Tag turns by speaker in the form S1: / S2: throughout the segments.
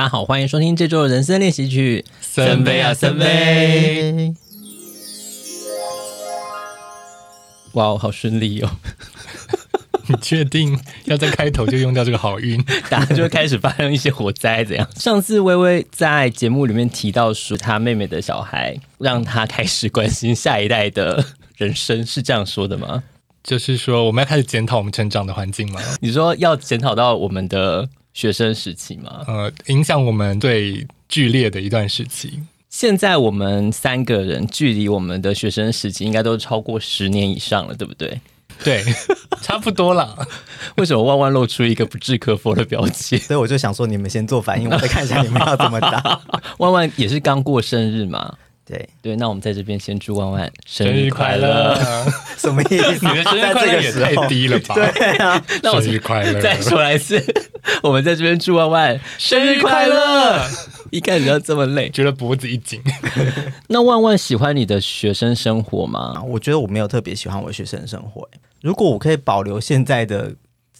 S1: 大家好，欢迎收听这周的人生练习曲。森杯啊，森杯！哇，好顺利哦！
S2: 你确定要在开头就用掉这个好运？
S1: 大家就会开始发生一些火灾，怎样？上次微微在节目里面提到说，她妹妹的小孩让她开始关心下一代的人生，是这样说的吗？
S2: 就是说，我们要开始检讨我们成长的环境吗？
S1: 你说要检讨到我们的。学生时期吗？
S2: 呃，影响我们最剧烈的一段时期。
S1: 现在我们三个人距离我们的学生时期应该都超过十年以上了，对不对？
S2: 对，差不多了。
S1: 为什么万万露出一个不置可否的表情？
S3: 所以我就想说，你们先做反应，我再看一下你们要怎么答。
S1: 万万也是刚过生日嘛？
S3: 对
S1: 对，那我们在这边先祝万万
S2: 生日快乐。
S3: 什么意思？
S2: 你的生日快乐也太低了吧？
S3: 对啊，
S1: 那我
S2: 生日快乐，
S1: 再说来一次。我们在这边祝万万生日快乐。一开始要这么累，
S2: 觉得脖子一紧。
S1: 那万万喜欢你的学生生活吗？
S3: 我觉得我没有特别喜欢我的学生生活。如果我可以保留现在的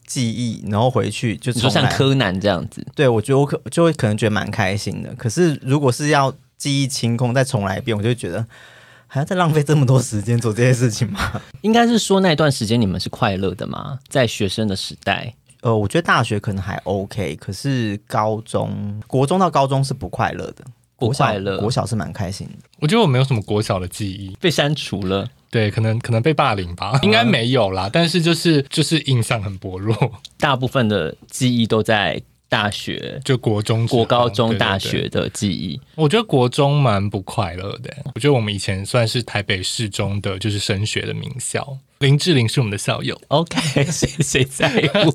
S3: 记忆，然后回去就
S1: 说像柯南这样子，
S3: 对，我觉得我可就会可能觉得蛮开心的。可是如果是要记忆清空，再重来一遍，我就觉得还要再浪费这么多时间做这些事情吗？
S1: 应该是说那段时间你们是快乐的吗？在学生的时代，
S3: 呃，我觉得大学可能还 OK，可是高中、国中到高中是不快乐的，
S1: 不快乐。
S3: 国小是蛮开心的。
S2: 我觉得我没有什么国小的记忆，
S1: 被删除了。
S2: 对，可能可能被霸凌吧，应该没有啦。但是就是就是印象很薄弱，
S1: 大部分的记忆都在。大学
S2: 就国中、
S1: 国高中、大学的记忆，
S2: 我觉得国中蛮不快乐的。我觉得我们以前算是台北市中的，就是升学的名校。林志玲是我们的校友
S1: ，OK，谁谁在乎？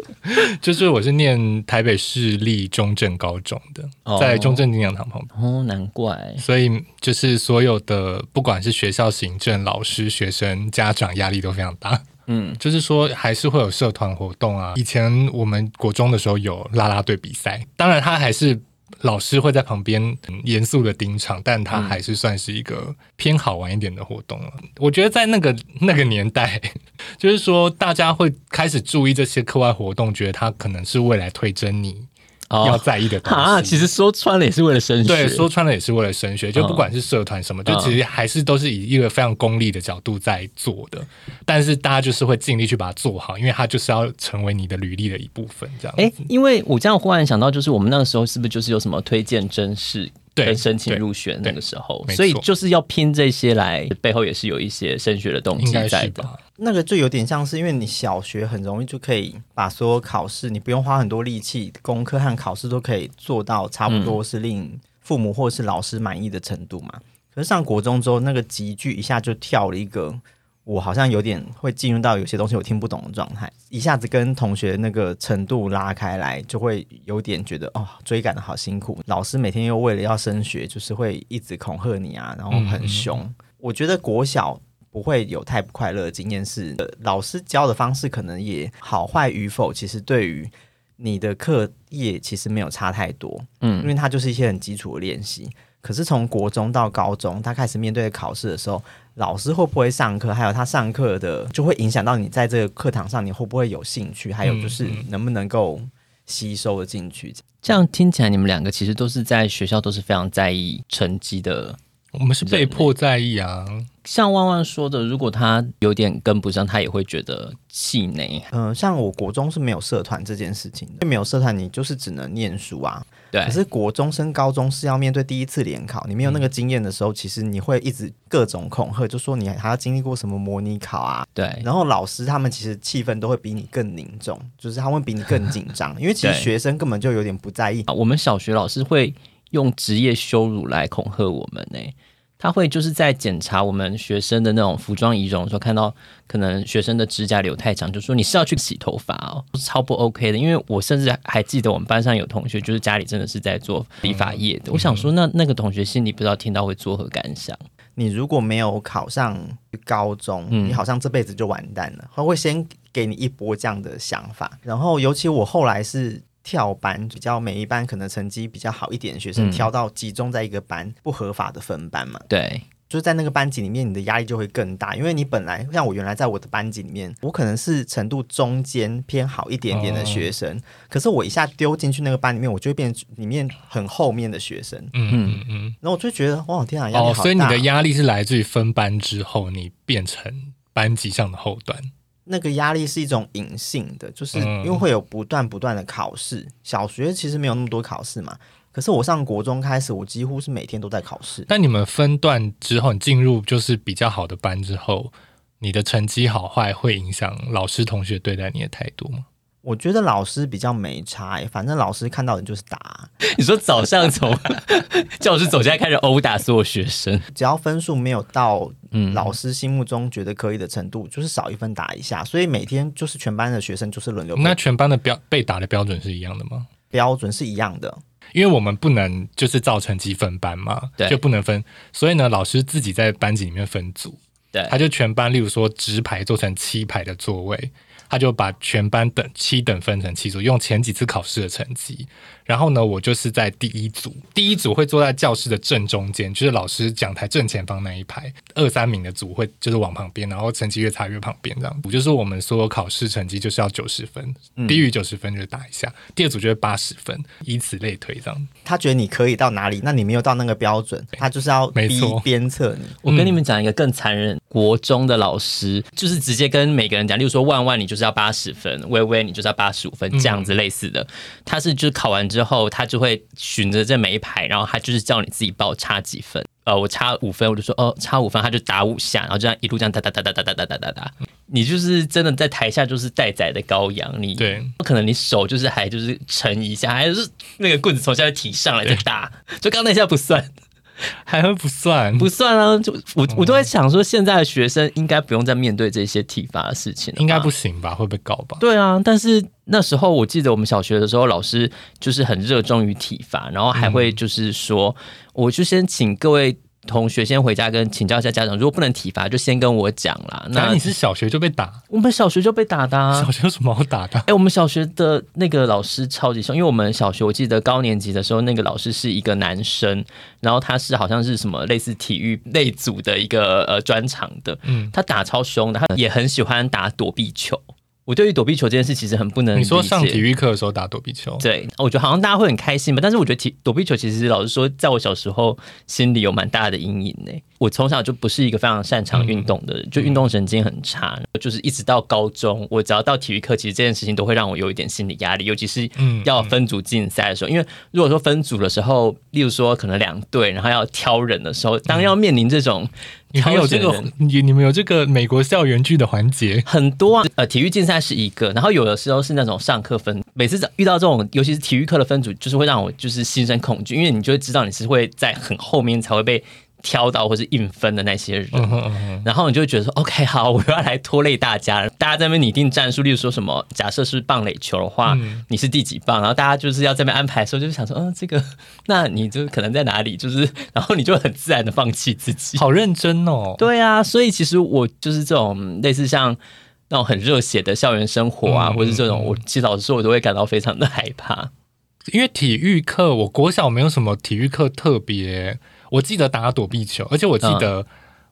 S2: 就是我是念台北市立中正高中的，在中正纪念堂旁边。
S1: 哦，难怪。
S2: 所以就是所有的，不管是学校行政、老师、学生、家长，压力都非常大。嗯，就是说还是会有社团活动啊。以前我们国中的时候有啦啦队比赛，当然他还是老师会在旁边严肃的盯场，但他还是算是一个偏好玩一点的活动了。我觉得在那个 那个年代，就是说大家会开始注意这些课外活动，觉得他可能是未来推甄你。要在意的东西
S1: 啊，其实说穿了也是为了升学。
S2: 对，说穿了也是为了升学。就不管是社团什么，就其实还是都是以一个非常功利的角度在做的。但是大家就是会尽力去把它做好，因为它就是要成为你的履历的一部分。这样。哎，
S1: 因为我这样忽然想到，就是我们那个时候是不是就是有什么推荐真试？对，申请入学那个时候，所以就是要拼这些来，背后也是有一些升学的动机在的。
S3: 那个就有点像是，因为你小学很容易就可以把所有考试，你不用花很多力气，功课和考试都可以做到差不多是令父母或是老师满意的程度嘛。嗯、可是上国中之后，那个急剧一下就跳了一个。我好像有点会进入到有些东西我听不懂的状态，一下子跟同学那个程度拉开来，就会有点觉得哦，追赶的好辛苦。老师每天又为了要升学，就是会一直恐吓你啊，然后很凶。嗯、我觉得国小不会有太不快乐的经验，是老师教的方式可能也好坏与否，其实对于你的课业其实没有差太多。嗯，因为它就是一些很基础的练习。可是从国中到高中，他开始面对考试的时候，老师会不会上课，还有他上课的，就会影响到你在这个课堂上你会不会有兴趣，还有就是能不能够吸收的进去。
S1: 这样听起来，你们两个其实都是在学校都是非常在意成绩的。
S2: 我们是被迫在意啊。
S1: 像万万说的，如果他有点跟不上，他也会觉得气馁。
S3: 嗯、呃，像我国中是没有社团这件事情的，没有社团，你就是只能念书啊。
S1: 对。
S3: 可是国中升高中是要面对第一次联考，你没有那个经验的时候，嗯、其实你会一直各种恐吓，就说你还要经历过什么模拟考啊。
S1: 对。
S3: 然后老师他们其实气氛都会比你更凝重，就是他们会比你更紧张，因为其实学生根本就有点不在意。
S1: 啊，我们小学老师会用职业羞辱来恐吓我们呢、欸。他会就是在检查我们学生的那种服装仪容的时候，看到可能学生的指甲留太长，就说你是要去洗头发哦，超不 OK 的。因为我甚至还记得我们班上有同学，就是家里真的是在做理发业的。我想说，那那个同学心里不知道听到会作何感想？
S3: 你如果没有考上高中，你好像这辈子就完蛋了。他会先给你一波这样的想法，然后尤其我后来是。跳班比较每一班可能成绩比较好一点的学生，挑到集中在一个班不合法的分班嘛？
S1: 对，
S3: 就是在那个班级里面，你的压力就会更大，因为你本来像我原来在我的班级里面，我可能是程度中间偏好一点点的学生，哦、可是我一下丢进去那个班里面，我就会变成里面很后面的学生。嗯嗯嗯，然后我就觉得哇天啊，压力好大。
S2: 哦，所以你的压力是来自于分班之后，你变成班级上的后端。
S3: 那个压力是一种隐性的，就是因为会有不断不断的考试。嗯、小学其实没有那么多考试嘛。可是我上国中开始，我几乎是每天都在考试。
S2: 但你们分段之后，你进入就是比较好的班之后，你的成绩好坏会影响老师同学对待你的态度吗？
S3: 我觉得老师比较没差，欸，反正老师看到你就是打。
S1: 你说早上从 教室走下来开始殴打所有学生，
S3: 只要分数没有到老师心目中觉得可以的程度，嗯、就是少一分打一下。所以每天就是全班的学生就是轮流。
S2: 那全班的标被打的标准是一样的吗？
S3: 标准是一样的。
S2: 因为我们不能就是造成积分班嘛，对，就不能分，所以呢，老师自己在班级里面分组，对，他就全班，例如说直排做成七排的座位。他就把全班等七等分成七组，用前几次考试的成绩。然后呢，我就是在第一组，第一组会坐在教室的正中间，就是老师讲台正前方那一排。二三名的组会就是往旁边，然后成绩越差越旁边这样。就是我们所有考试成绩就是要九十分，嗯、低于九十分就打一下。第二组就是八十分，以此类推这样。
S3: 他觉得你可以到哪里，那你没有到那个标准，他就是要逼鞭策你。
S1: 我跟你们讲一个更残忍，国中的老师就是直接跟每个人讲，例如说万万你就是。要八十分，微微你就是要八十五分，这样子类似的。嗯、他是就是考完之后，他就会循着这每一排，然后他就是叫你自己报差几分。呃，我差五分，我就说哦，差五分，他就打五下，然后这样一路这样哒哒哒哒哒哒哒哒哒哒。你就是真的在台下就是待宰的羔羊，你对，不可能你手就是还就是沉一下，还是那个棍子从下面提上来就打，就刚那下不算。
S2: 还会不算？
S1: 不算啊！就我我都在想说，现在的学生应该不用再面对这些体罚的事情了。
S2: 应该不行吧？会被告吧？
S1: 对啊，但是那时候我记得我们小学的时候，老师就是很热衷于体罚，然后还会就是说，我就先请各位。同学先回家跟请教一下家长，如果不能体罚，就先跟我讲啦。
S2: 那你是小学就被打？
S1: 我们小学就被打的啊。
S2: 小学有什么好打的？
S1: 哎、欸，我们小学的那个老师超级凶，因为我们小学我记得高年级的时候，那个老师是一个男生，然后他是好像是什么类似体育类组的一个呃专长的，嗯，他打超凶的，他也很喜欢打躲避球。我对于躲避球这件事其实很不能。
S2: 你说上体育课的时候打躲避球，
S1: 对，我觉得好像大家会很开心吧。但是我觉得体躲避球其实老实说，在我小时候心里有蛮大的阴影呢。我从小就不是一个非常擅长运动的人，嗯、就运动神经很差。嗯、就是一直到高中，我只要到体育课，其实这件事情都会让我有一点心理压力，尤其是要分组竞赛的时候。因为如果说分组的时候，例如说可能两队，然后要挑人的时候，当要面临这种。
S2: 你们有这个，你你们有这个美国校园剧的环节
S1: 很多啊。呃，体育竞赛是一个，然后有的时候是那种上课分，每次遇到这种，尤其是体育课的分组，就是会让我就是心生恐惧，因为你就会知道你是会在很后面才会被。挑到或是硬分的那些人，嗯哼嗯哼，然后你就会觉得说，OK，好，我要来拖累大家了。大家在那边拟定战术，例如说什么，假设是棒垒球的话，嗯、你是第几棒？然后大家就是要这边安排的时候，就是想说，嗯，这个，那你就可能在哪里？就是，然后你就很自然的放弃自己。
S2: 好认真哦。
S1: 对啊，所以其实我就是这种类似像那种很热血的校园生活啊，嗯、或者这种，我其实老实说，我都会感到非常的害怕。
S2: 因为体育课，我国小没有什么体育课特别。我记得打躲避球，而且我记得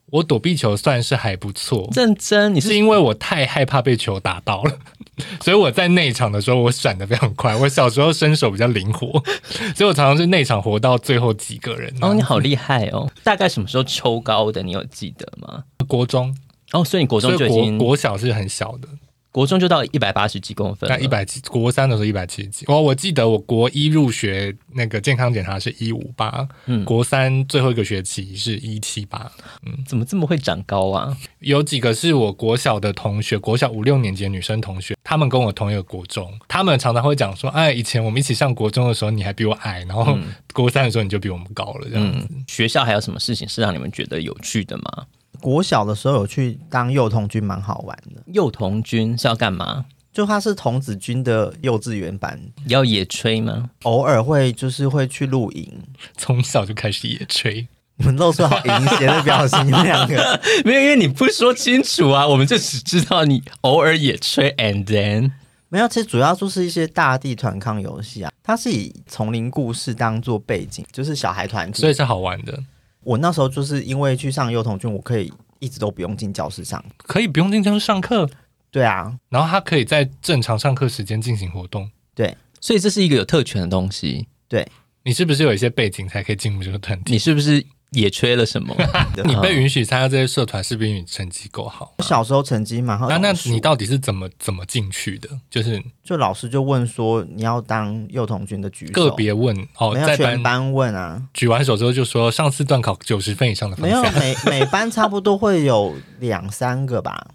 S2: 我躲避球算是还不错。
S1: 认真，你是，
S2: 是因为我太害怕被球打到了，所以我在内场的时候我闪的非常快。我小时候身手比较灵活，所以我常常是内场活到最后几个人。
S1: 哦，你好厉害哦！大概什么时候抽高的？你有记得吗？
S2: 国中
S1: 哦，所以你国中就已经
S2: 国，国小是很小的。
S1: 国中就到一百八十几公分，
S2: 那一百七，国三的时候一百七十几。我我记得我国一入学那个健康检查是一五八，嗯，国三最后一个学期是一七八，嗯，
S1: 怎么这么会长高啊？
S2: 有几个是我国小的同学，国小五六年级的女生同学，他们跟我同一个国中，他们常常会讲说，哎，以前我们一起上国中的时候，你还比我矮，然后国三的时候你就比我们高了，这样子。
S1: 嗯，学校还有什么事情是让你们觉得有趣的吗？
S3: 国小的时候有去当幼童军，蛮好玩的。
S1: 幼童军是要干嘛？
S3: 就它是童子军的幼稚园版。
S1: 要野炊吗？
S3: 偶尔会，就是会去露营。
S2: 从小就开始野炊，
S3: 你们露出好淫邪的表情，你们两个
S1: 没有，因为你不说清楚啊，我们就只知道你偶尔野炊，and then
S3: 没有。其实主要就是一些大地团抗游戏啊，它是以丛林故事当做背景，就是小孩团体，
S2: 所以是好玩的。
S3: 我那时候就是因为去上幼童军，我可以一直都不用进教室上，
S2: 可以不用进教室上课。
S3: 对啊，
S2: 然后他可以在正常上课时间进行活动。
S3: 对，
S1: 所以这是一个有特权的东西。
S3: 对，
S2: 你是不是有一些背景才可以进入这个团体？
S1: 你是不是？也缺了什么？
S2: 你被允许参加这些社团，是不是因为你成绩够好？
S3: 我小时候成绩蛮好。
S2: 那那你到底是怎么怎么进去的？就是
S3: 就老师就问说你要当幼童军的举手，
S2: 个别问哦，
S3: 在全班问啊。
S2: 举完手之后就说上次段考九十分以上的。
S3: 没有，每每班差不多会有两三个吧。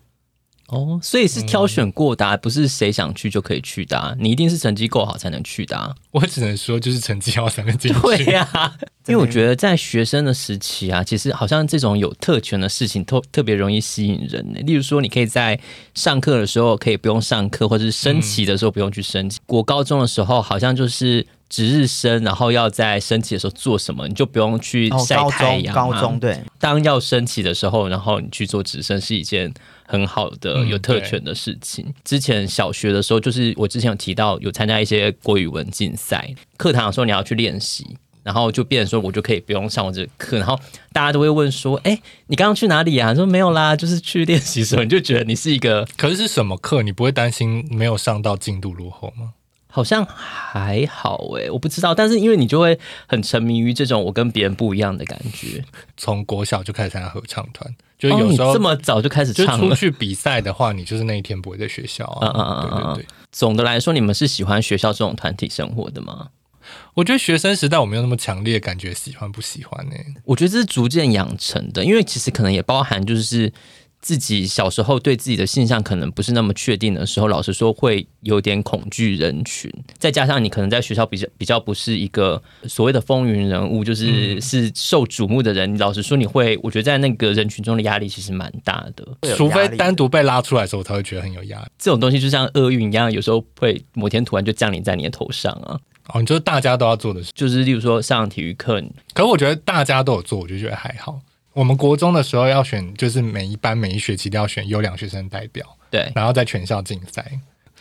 S1: 哦，所以是挑选过的，嗯、不是谁想去就可以去的。你一定是成绩够好才能去的。
S2: 我只能说，就是成绩好才能进去。
S1: 对呀、啊，因为我觉得在学生的时期啊，其实好像这种有特权的事情特特别容易吸引人。例如说，你可以在上课的时候可以不用上课，或者是升旗的时候不用去升旗。国、嗯、高中的时候好像就是。值日生，然后要在升旗的时候做什么，你就不用去晒太阳、
S3: 哦。高中对，
S1: 当要升旗的时候，然后你去做值日生是一件很好的有特权的事情。嗯、之前小学的时候，就是我之前有提到有参加一些国语文竞赛，课堂的时候你要去练习，然后就变成说我就可以不用上我这个课，然后大家都会问说：“哎，你刚刚去哪里啊？”说没有啦，就是去练习的时候，你就觉得你是一个。
S2: 可是是什么课？你不会担心没有上到进度落后吗？
S1: 好像还好诶、欸，我不知道，但是因为你就会很沉迷于这种我跟别人不一样的感觉。
S2: 从国小就开始参加合唱团，就有时候、
S1: 哦、这么早就开始唱了。
S2: 出去比赛的话，你就是那一天不会在学校啊。嗯嗯嗯对对对。
S1: 总的来说，你们是喜欢学校这种团体生活的吗？
S2: 我觉得学生时代我没有那么强烈的感觉，喜欢不喜欢呢、欸？
S1: 我觉得这是逐渐养成的，因为其实可能也包含就是。自己小时候对自己的性向可能不是那么确定的时候，老实说会有点恐惧人群。再加上你可能在学校比较比较不是一个所谓的风云人物，就是、嗯、是受瞩目的人。你老实说，你会我觉得在那个人群中的压力其实蛮大的。
S2: 除非单独被拉出来的时候，我才会觉得很有压力。
S1: 这种东西就像厄运一样，有时候会某天突然就降临在你的头上啊。
S2: 哦，你就是大家都要做的事，
S1: 就是例如说上体育课。
S2: 可是我觉得大家都有做，我就觉得还好。我们国中的时候要选，就是每一班每一学期都要选优良学生代表，
S1: 对，
S2: 然后在全校竞赛，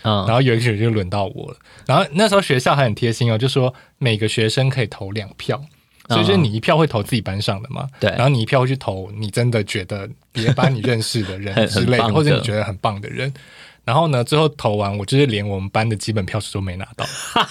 S2: 嗯，然后有一个学期就轮到我了，然后那时候学校还很贴心哦，就说每个学生可以投两票，所以就是你一票会投自己班上的嘛，对，然后你一票会去投你真的觉得别班你认识的人 之类的，或者你觉得很棒的人，然后呢，最后投完我就是连我们班的基本票数都没拿到，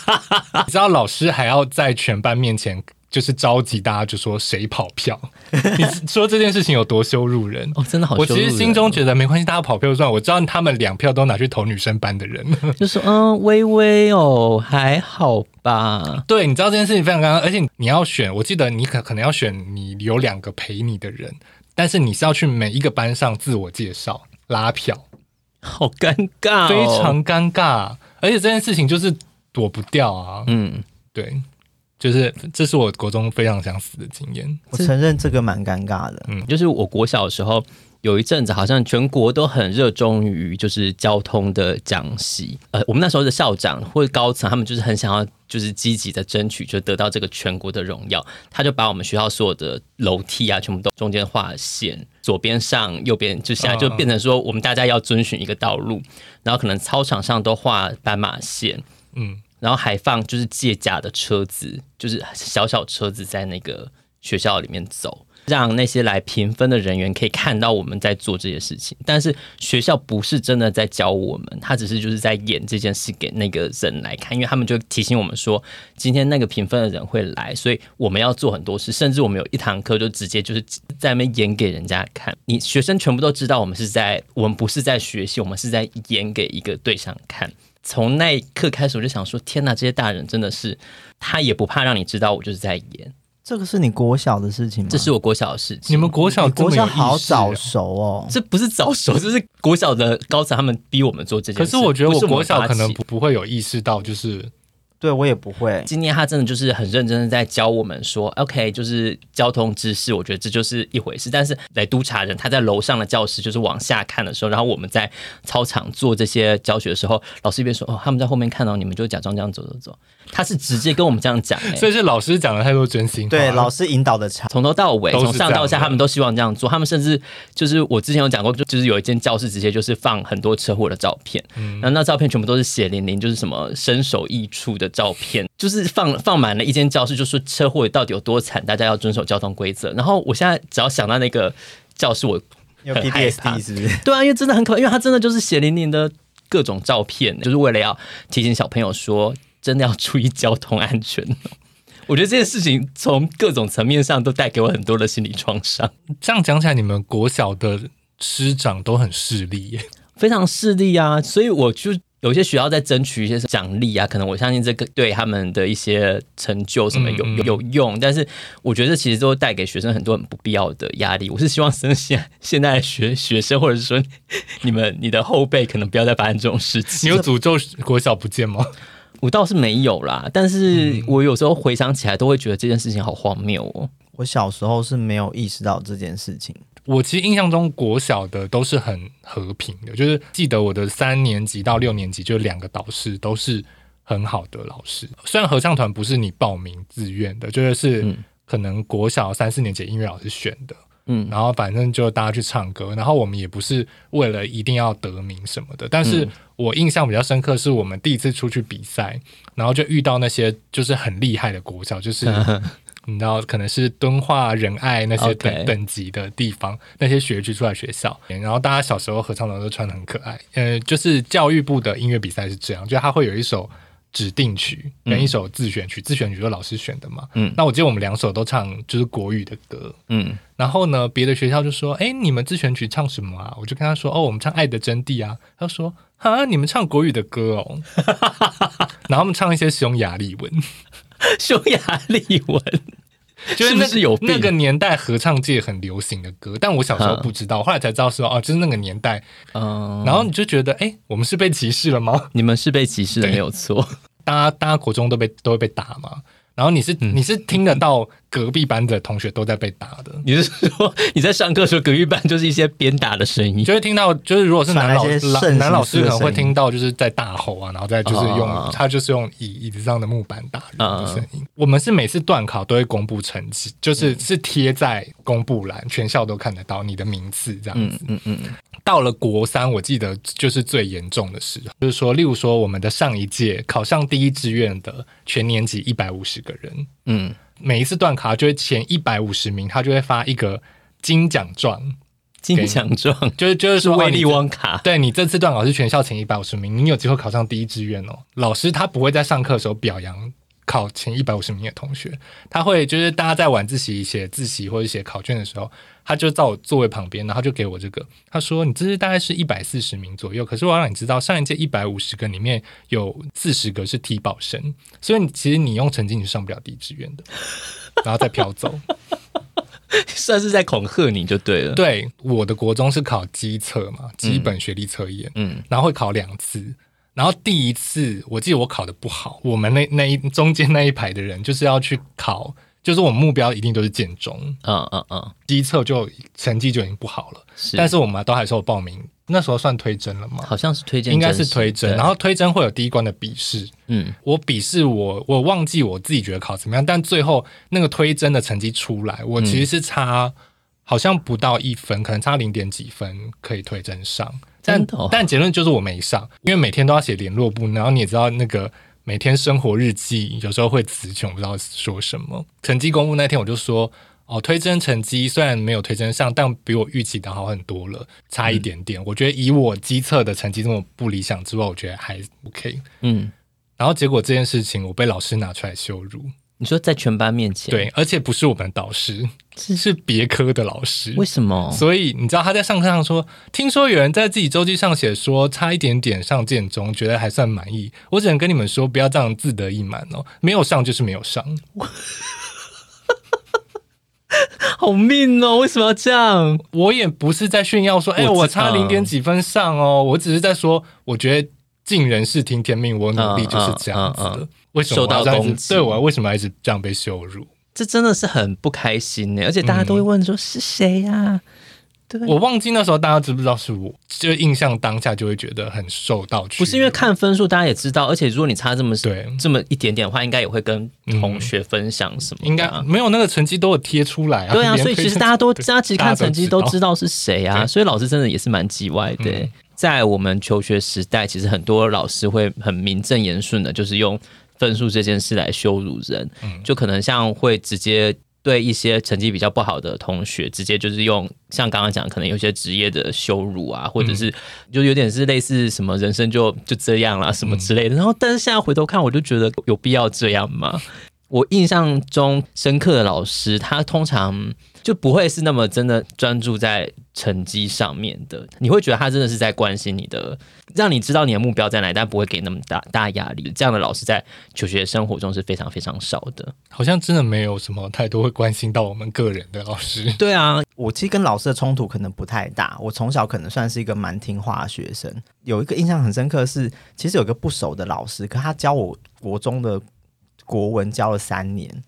S2: 你知道老师还要在全班面前。就是召集大家，就说谁跑票？你说这件事情有多羞辱人？
S1: 哦，真的好羞辱人。
S2: 我其实心中觉得没关系，大家跑票就算。我知道他们两票都拿去投女生班的人，
S1: 就说嗯，微微哦，还好吧。
S2: 对，你知道这件事情非常尴尬，而且你要选，我记得你可可能要选你有两个陪你的人，但是你是要去每一个班上自我介绍拉票，
S1: 好尴尬哦，
S2: 非常尴尬。而且这件事情就是躲不掉啊。嗯，对。就是，这是我国中非常想死的经验。
S3: 我承认这个蛮尴尬的。
S1: 嗯，就是我国小的时候，有一阵子好像全国都很热衷于就是交通的讲习。呃，我们那时候的校长或者高层，他们就是很想要，就是积极的争取，就得到这个全国的荣耀。他就把我们学校所有的楼梯啊，全部都中间画线，左边上，右边就现在就变成说，我们大家要遵循一个道路，然后可能操场上都画斑马线。嗯。然后还放就是借假的车子，就是小小车子在那个学校里面走，让那些来评分的人员可以看到我们在做这些事情。但是学校不是真的在教我们，他只是就是在演这件事给那个人来看，因为他们就提醒我们说，今天那个评分的人会来，所以我们要做很多事，甚至我们有一堂课就直接就是在那边演给人家看。你学生全部都知道，我们是在我们不是在学习，我们是在演给一个对象看。从那一刻开始，我就想说：天哪，这些大人真的是，他也不怕让你知道我就是在演。
S3: 这个是你国小的事情吗？
S1: 这是我国小的事情。
S2: 你们国小
S3: 国小好早熟哦，
S1: 这不是早熟，这是国小的高层他们逼我们做这件事。
S2: 可是我觉得我国小可能不不会有意识到，就是。
S3: 对，我也不会。
S1: 今天他真的就是很认真的在教我们说，OK，就是交通知识，我觉得这就是一回事。但是来督察人他在楼上的教室，就是往下看的时候，然后我们在操场做这些教学的时候，老师一边说，哦，他们在后面看到你们，就假装这样走走走。他是直接跟我们这样讲，欸，
S2: 所以是老师讲了太多真心话。
S3: 对，老师引导的差，
S1: 从头到尾，从上到下，他们都希望这样做。他们甚至就是我之前有讲过，就就是有一间教室直接就是放很多车祸的照片，嗯，然后那照片全部都是血淋淋，就是什么身首异处的照片，就是放放满了一间教室，就说车祸到底有多惨，大家要遵守交通规则。然后我现在只要想到那个教室，我
S3: 有 PTSD 是不是？
S1: 对啊，因为真的很可怕，因为它真的就是血淋淋的各种照片，就是为了要提醒小朋友说，真的要注意交通安全。我觉得这件事情从各种层面上都带给我很多的心理创伤。
S2: 这样讲起来，你们国小的师长都很势利耶，
S1: 非常势利啊！所以我就有些学校在争取一些奖励啊，可能我相信这个对他们的一些成就什么有有有用，但是我觉得其实都带给学生很多很不必要的压力。我是希望现在现在的学 学生，或者是说你们你的后辈，可能不要再发生这种事情。
S2: 你有诅咒国小不见吗？
S1: 我倒是没有啦，但是我有时候回想起来，都会觉得这件事情好荒谬哦。
S3: 我小时候是没有意识到这件事情。
S2: 我其实印象中国小的都是很和平的，就是记得我的三年级到六年级就两个导师都是很好的老师。虽然合唱团不是你报名自愿的，就是是可能国小三四年级音乐老师选的。嗯，然后反正就大家去唱歌，然后我们也不是为了一定要得名什么的。但是我印象比较深刻，是我们第一次出去比赛，然后就遇到那些就是很厉害的国小，就是 你知道，可能是敦化仁爱那些等等级的地方，那些学区出来学校，然后大家小时候合唱团都穿的很可爱。呃，就是教育部的音乐比赛是这样，就他会有一首。指定曲跟一首自选曲，嗯、自选曲是老师选的嘛？嗯，那我记得我们两首都唱就是国语的歌，嗯，然后呢，别的学校就说：“哎、欸，你们自选曲唱什么啊？”我就跟他说：“哦，我们唱《爱的真谛》啊。”他说：“啊，你们唱国语的歌哦。” 然后他们唱一些匈牙利文，
S1: 匈牙利文。
S2: 就是那是有那个年代合唱界很流行的歌，但我小时候不知道，后来才知道说哦，就是那个年代。嗯，然后你就觉得，哎，我们是被歧视了吗？
S1: 你们是被歧视的，没有错。
S2: 大家大家国中都被都会被打嘛。然后你是你是听得到隔壁班的同学都在被打的？
S1: 你是说你在上课的时候，隔壁班就是一些鞭打的声音？
S2: 就会听到，就是如果是男老师，男老师可能会听到就是在大吼啊，然后再就是用、哦、他就是用椅椅子上的木板打人的声音。嗯、我们是每次段考都会公布成绩，就是是贴在公布栏，全校都看得到你的名次这样子。嗯嗯。嗯到了国三，我记得就是最严重的时候，就是说，例如说，我们的上一届考上第一志愿的全年级一百五十个人，嗯，每一次断卡就会前一百五十名，他就会发一个金奖状，
S1: 金奖状。
S2: 就是就是说
S1: 威利旺卡，
S2: 对你这次段考是全校前一百五十名，你有机会考上第一志愿哦。老师他不会在上课的时候表扬考前一百五十名的同学，他会就是大家在晚自习写自习或者写考卷的时候。他就在我座位旁边，然后就给我这个。他说：“你这是大概是一百四十名左右，可是我要让你知道，上一届一百五十个里面有四十个是提保生，所以你其实你用成绩你是上不了第一志愿的，然后再飘走，
S1: 算是在恐吓你就对了。
S2: 对，我的国中是考基测嘛，基本学历测验，嗯，然后会考两次，然后第一次我记得我考的不好，我们那那一中间那一排的人就是要去考。”就是我们目标一定都是建中，嗯嗯嗯，第一测就成绩就已经不好了，是，但是我们都还是有报名，那时候算推甄了吗？
S1: 好像是推甄，
S2: 应该是推甄，然后推甄会有第一关的笔试，嗯，我笔试我我忘记我自己觉得考怎么样，但最后那个推甄的成绩出来，我其实是差好像不到一分，可能差零点几分可以推甄上，但、哦、但结论就是我没上，因为每天都要写联络簿，然后你也知道那个。每天生活日记有时候会词穷，不知道说什么。成绩公布那天，我就说：“哦，推甄成绩虽然没有推甄上，但比我预期的好很多了，差一点点。嗯、我觉得以我基测的成绩这么不理想之外，我觉得还 OK。”嗯，然后结果这件事情，我被老师拿出来羞辱。
S1: 你说在全班面前？
S2: 对，而且不是我们导师，是是别科的老师。
S1: 为什么？
S2: 所以你知道他在上课上说，听说有人在自己周记上写说差一点点上建中，觉得还算满意。我只能跟你们说，不要这样自得意满哦，没有上就是没有上。
S1: 好命哦！为什么要这样？
S2: 我也不是在炫耀说，哎，我差零点几分上哦，我只是在说，我觉得尽人事听天命，我努力就是这样子的。嗯嗯嗯为什么受到攻击？对我为什么一直这样被羞辱？
S1: 这真的是很不开心呢。而且大家都会问说是谁呀、啊？对，
S2: 我忘记那时候大家知不知道是我，就印象当下就会觉得很受到。
S1: 不是因为看分数，大家也知道。而且如果你差这么对这么一点点的话，应该也会跟同学分享什么、啊嗯？应该没
S2: 有那个成绩都有贴出来啊。
S1: 对啊，所以其实大家都大家其实看成绩都知道是谁啊。所以老师真的也是蛮叽歪的。在我们求学时代，其实很多老师会很名正言顺的，就是用。分数这件事来羞辱人，就可能像会直接。对一些成绩比较不好的同学，直接就是用像刚刚讲，可能有些职业的羞辱啊，或者是就有点是类似什么人生就就这样啦，什么之类的。然后，但是现在回头看，我就觉得有必要这样吗？我印象中深刻的老师，他通常就不会是那么真的专注在成绩上面的。你会觉得他真的是在关心你的，让你知道你的目标在哪，但不会给那么大大压力。这样的老师在求学生活中是非常非常少的。
S2: 好像真的没有什么太多会关心到我们个人的老师。
S1: 对啊，
S3: 我其实跟老师的冲突可能不太大。我从小可能算是一个蛮听话的学生。有一个印象很深刻是，其实有个不熟的老师，可他教我国中的。国文教了三年，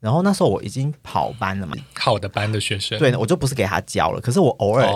S3: 然后那时候我已经跑班了嘛，
S2: 好的班的学生，
S3: 对，我就不是给他教了。可是我偶尔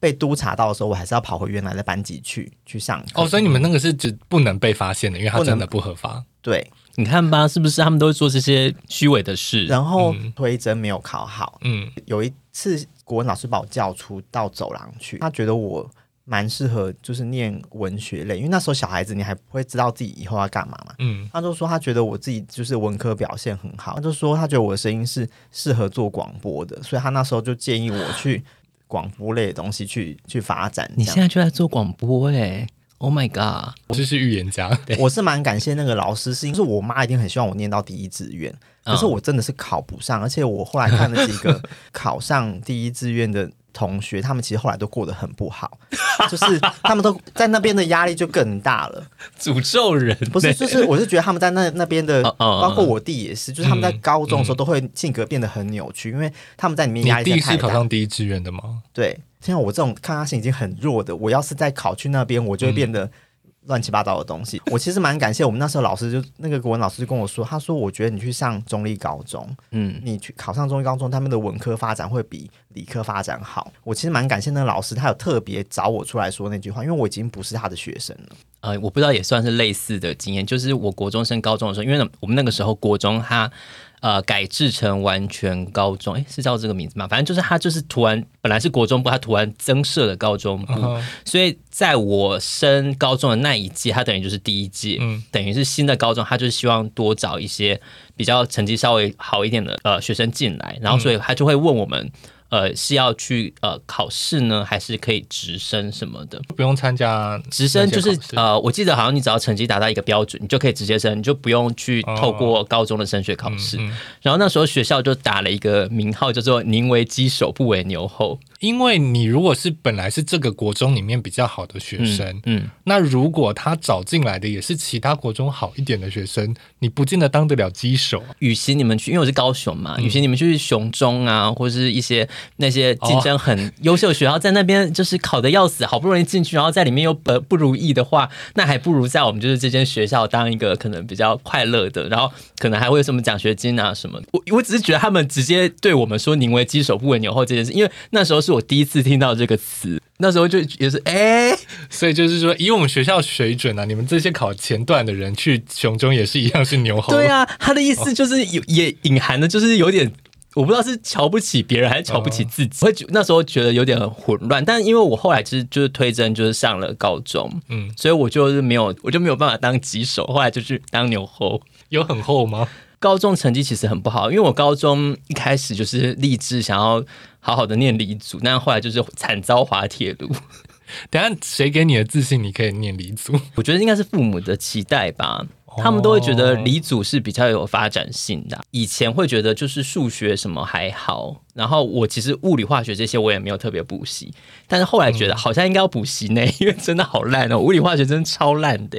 S3: 被督查到的时候，我还是要跑回原来的班级去去上课。
S2: 哦，所以你们那个是只不能被发现的，因为他真的不合法。
S3: 对，
S1: 你看吧，是不是他们都会做这些虚伪的事？
S3: 然后推甄没有考好，嗯，有一次国文老师把我叫出到走廊去，他觉得我。蛮适合就是念文学类，因为那时候小孩子你还不会知道自己以后要干嘛嘛。嗯，他就说他觉得我自己就是文科表现很好，他就说他觉得我的声音是适合做广播的，所以他那时候就建议我去 广播类的东西去去发展。
S1: 你现在就在做广播哎、欸，Oh my god！
S2: 我就是预言家，
S3: 我是蛮感谢那个老师，是因为我妈一定很希望我念到第一志愿，可是我真的是考不上，而且我后来看了几个 考上第一志愿的。同学，他们其实后来都过得很不好，就是他们都在那边的压力就更大了。
S1: 诅咒人
S3: 不是，就是我是觉得他们在那那边的，包括我弟也是，就是他们在高中的时候都会性格变得很扭曲，因为他们在里面压力太大。
S2: 你弟是考上第一志愿的吗？
S3: 对，像我这种抗压性已经很弱的，我要是再考去那边，我就会变得。乱七八糟的东西，我其实蛮感谢我们那时候老师，就那个国文老师就跟我说，他说我觉得你去上中立高中，嗯，你去考上中立高中，他们的文科发展会比理科发展好。我其实蛮感谢那个老师，他有特别找我出来说那句话，因为我已经不是他的学生了。
S1: 呃，我不知道也算是类似的经验，就是我国中升高中的时候，因为我们那个时候国中他。呃，改制成完全高中，哎，是叫这个名字吗？反正就是他，就是突然本来是国中部，他突然增设了高中部，uh huh. 所以在我升高中的那一届，他等于就是第一届，嗯，等于是新的高中，他就是希望多找一些比较成绩稍微好一点的呃学生进来，然后所以他就会问我们。呃，是要去呃考试呢，还是可以直升什么的？
S2: 不用参加
S1: 直升，就是呃，我记得好像你只要成绩达到一个标准，你就可以直接升，你就不用去透过高中的升学考试。哦嗯嗯、然后那时候学校就打了一个名号，叫做“宁为鸡首，不为牛后”。
S2: 因为你如果是本来是这个国中里面比较好的学生，嗯，嗯，那如果他找进来的也是其他国中好一点的学生，你不见得当得了鸡首。
S1: 与其你们去，因为我是高雄嘛，与其你们去雄中啊，或是一些那些竞争很优秀的学校，在那边就是考的要死，好不容易进去，然后在里面又不不如意的话，那还不如在我们就是这间学校当一个可能比较快乐的，然后可能还会有什么奖学金啊什么的。我我只是觉得他们直接对我们说“宁为鸡首，不为牛后”这件事，因为那时候是。我第一次听到这个词，那时候就也是哎，欸、
S2: 所以就是说，以我们学校水准啊，你们这些考前段的人去雄中也是一样是牛后。
S1: 对啊，他的意思就是有也隐含的，就是有点我不知道是瞧不起别人还是瞧不起自己。我会那时候觉得有点混乱，但因为我后来其实就是推甄，就是上了高中，嗯，所以我就是没有，我就没有办法当棘手，后来就去当牛后。
S2: 有很厚吗？
S1: 高中成绩其实很不好，因为我高中一开始就是立志想要好好的念理组，但后来就是惨遭滑铁卢。
S2: 等下谁给你的自信？你可以念理组？
S1: 我觉得应该是父母的期待吧，他们都会觉得理组是比较有发展性的。以前会觉得就是数学什么还好，然后我其实物理化学这些我也没有特别补习，但是后来觉得好像应该要补习呢，因为真的好烂哦，物理化学真的超烂的。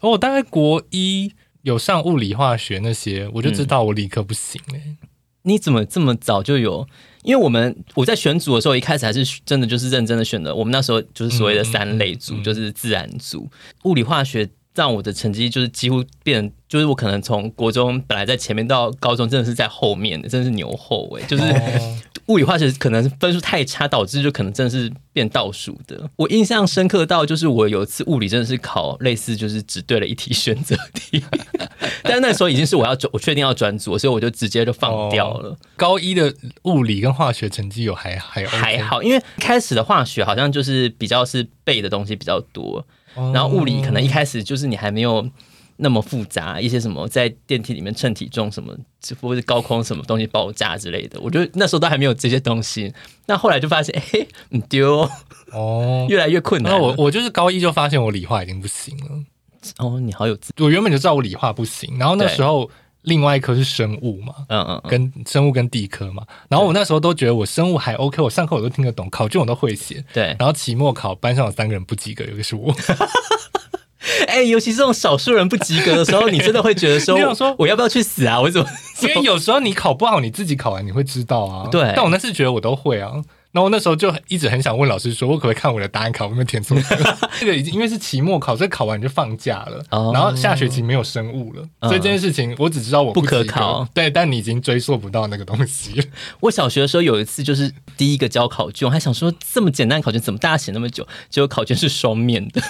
S2: 哦，我大概国一。有上物理化学那些，我就知道我理科不行哎、欸嗯。
S1: 你怎么这么早就有？因为我们我在选组的时候，一开始还是真的就是认真的选的。我们那时候就是所谓的三类组，嗯嗯嗯、就是自然组、物理化学，让我的成绩就是几乎变。就是我可能从国中本来在前面到高中真的是在后面的，真的是牛后哎、欸，就是 物理化学可能分数太差，导致就可能真的是变倒数的。我印象深刻到就是我有一次物理真的是考类似就是只对了一题选择题，但那时候已经是我要转，我确定要转组，所以我就直接就放掉了。哦、
S2: 高一的物理跟化学成绩有还还、OK、
S1: 还好，因为开始的化学好像就是比较是背的东西比较多，然后物理可能一开始就是你还没有。那么复杂，一些什么在电梯里面称体重什么，或者是高空什么东西爆炸之类的。我觉得那时候都还没有这些东西。那后来就发现，哎，你丢哦，越来越困难。
S2: 那我我就是高一就发现我理化已经不行了。
S1: 哦，你好有自，
S2: 我原本就知道我理化不行，然后那时候。另外一科是生物嘛，嗯嗯，跟生物跟地科嘛，然后我那时候都觉得我生物还 OK，我上课我都听得懂，考卷我都会写，
S1: 对，
S2: 然后期末考班上有三个人不及格，有个是我，
S1: 哎、欸，尤其是这种少数人不及格的时候，你真的会觉得说，我说我要不要去死啊？我怎么？
S2: 因为有时候你考不好，你自己考完你会知道啊，
S1: 对，
S2: 但我那次觉得我都会啊。然后那时候就一直很想问老师说，我可不可以看我的答案考有没有填错？这个已经因为是期末考，所以考完就放假了。Oh, 然后下学期没有生物了，uh, 所以这件事情我只知道我不，
S1: 不可考。
S2: 对，但你已经追溯不到那个东西。
S1: 我小学的时候有一次就是第一个交考卷，我还想说这么简单的考卷怎么大家写那么久？结果考卷是双面的。